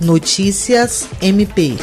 Notícias MP.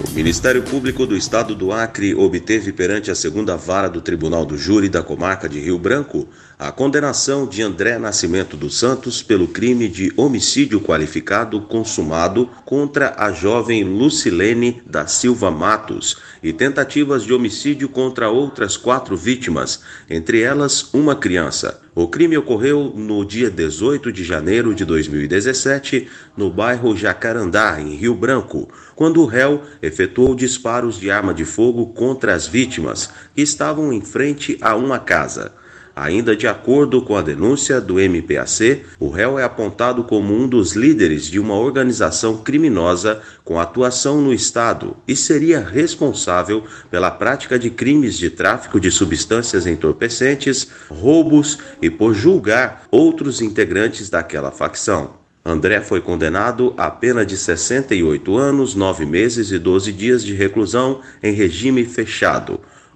O Ministério Público do Estado do Acre obteve perante a segunda vara do Tribunal do Júri da comarca de Rio Branco a condenação de André Nascimento dos Santos pelo crime de homicídio qualificado consumado contra a jovem Lucilene da Silva Matos e tentativas de homicídio contra outras quatro vítimas, entre elas uma criança. O crime ocorreu no dia 18 de janeiro de 2017, no bairro Jacarandá, em Rio Branco, quando o réu efetuou disparos de arma de fogo contra as vítimas, que estavam em frente a uma casa. Ainda de acordo com a denúncia do MPAC, o réu é apontado como um dos líderes de uma organização criminosa com atuação no Estado e seria responsável pela prática de crimes de tráfico de substâncias entorpecentes, roubos e por julgar outros integrantes daquela facção. André foi condenado a pena de 68 anos, 9 meses e 12 dias de reclusão em regime fechado.